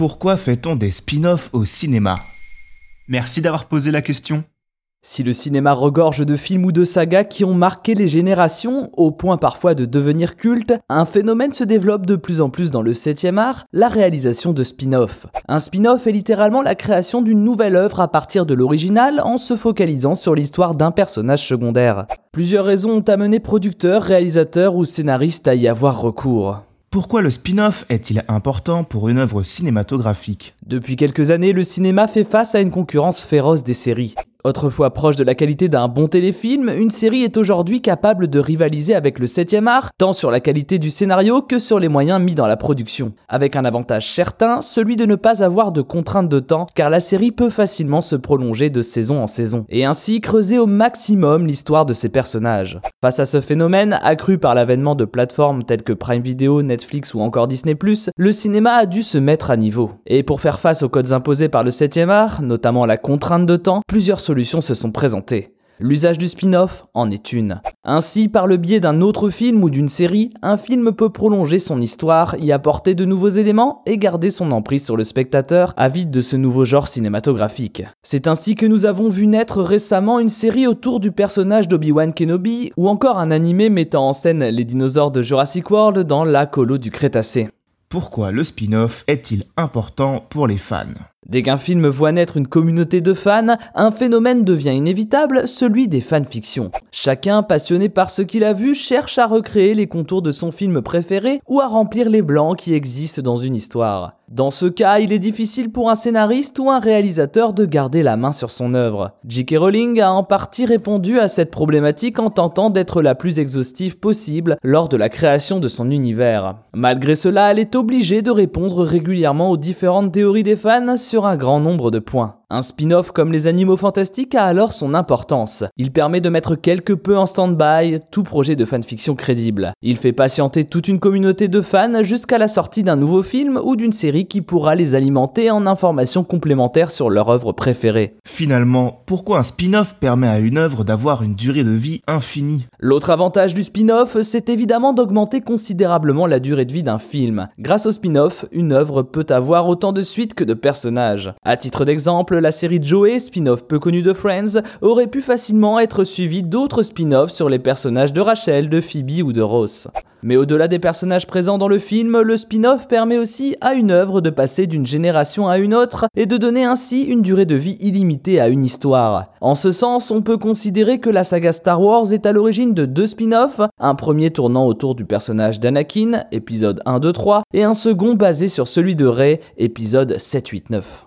Pourquoi fait-on des spin-offs au cinéma? Merci d'avoir posé la question. Si le cinéma regorge de films ou de sagas qui ont marqué les générations, au point parfois de devenir culte, un phénomène se développe de plus en plus dans le 7e art, la réalisation de spin-off. Un spin-off est littéralement la création d'une nouvelle œuvre à partir de l'original en se focalisant sur l'histoire d'un personnage secondaire. Plusieurs raisons ont amené producteurs, réalisateurs ou scénaristes à y avoir recours. Pourquoi le spin-off est-il important pour une œuvre cinématographique? Depuis quelques années, le cinéma fait face à une concurrence féroce des séries. Autrefois proche de la qualité d'un bon téléfilm, une série est aujourd'hui capable de rivaliser avec le 7ème art, tant sur la qualité du scénario que sur les moyens mis dans la production. Avec un avantage certain, celui de ne pas avoir de contraintes de temps, car la série peut facilement se prolonger de saison en saison, et ainsi creuser au maximum l'histoire de ses personnages. Face à ce phénomène, accru par l'avènement de plateformes telles que Prime Video, Netflix ou encore Disney+, le cinéma a dû se mettre à niveau. Et pour faire face aux codes imposés par le 7ème art, notamment la contrainte de temps, plusieurs se sont présentées. L'usage du spin-off en est une. Ainsi, par le biais d'un autre film ou d'une série, un film peut prolonger son histoire, y apporter de nouveaux éléments et garder son emprise sur le spectateur, avide de ce nouveau genre cinématographique. C'est ainsi que nous avons vu naître récemment une série autour du personnage d'Obi-Wan Kenobi, ou encore un animé mettant en scène les dinosaures de Jurassic World dans la colo du Crétacé. Pourquoi le spin-off est-il important pour les fans? Dès qu'un film voit naître une communauté de fans, un phénomène devient inévitable, celui des fanfictions. Chacun, passionné par ce qu'il a vu, cherche à recréer les contours de son film préféré ou à remplir les blancs qui existent dans une histoire. Dans ce cas, il est difficile pour un scénariste ou un réalisateur de garder la main sur son œuvre. J.K. Rowling a en partie répondu à cette problématique en tentant d'être la plus exhaustive possible lors de la création de son univers. Malgré cela, elle est obligée de répondre régulièrement aux différentes théories des fans sur un grand nombre de points. Un spin-off comme les animaux fantastiques a alors son importance. Il permet de mettre quelque peu en stand-by tout projet de fanfiction crédible. Il fait patienter toute une communauté de fans jusqu'à la sortie d'un nouveau film ou d'une série qui pourra les alimenter en informations complémentaires sur leur œuvre préférée. Finalement, pourquoi un spin-off permet à une œuvre d'avoir une durée de vie infinie? L'autre avantage du spin-off, c'est évidemment d'augmenter considérablement la durée de vie d'un film. Grâce au spin-off, une œuvre peut avoir autant de suites que de personnages. À titre d'exemple, la série Joey, spin-off peu connu de Friends, aurait pu facilement être suivie d'autres spin-offs sur les personnages de Rachel, de Phoebe ou de Ross. Mais au-delà des personnages présents dans le film, le spin-off permet aussi à une œuvre de passer d'une génération à une autre et de donner ainsi une durée de vie illimitée à une histoire. En ce sens, on peut considérer que la saga Star Wars est à l'origine de deux spin-offs, un premier tournant autour du personnage d'Anakin, épisode 1, 2, 3, et un second basé sur celui de Rey, épisode 7, 8, 9.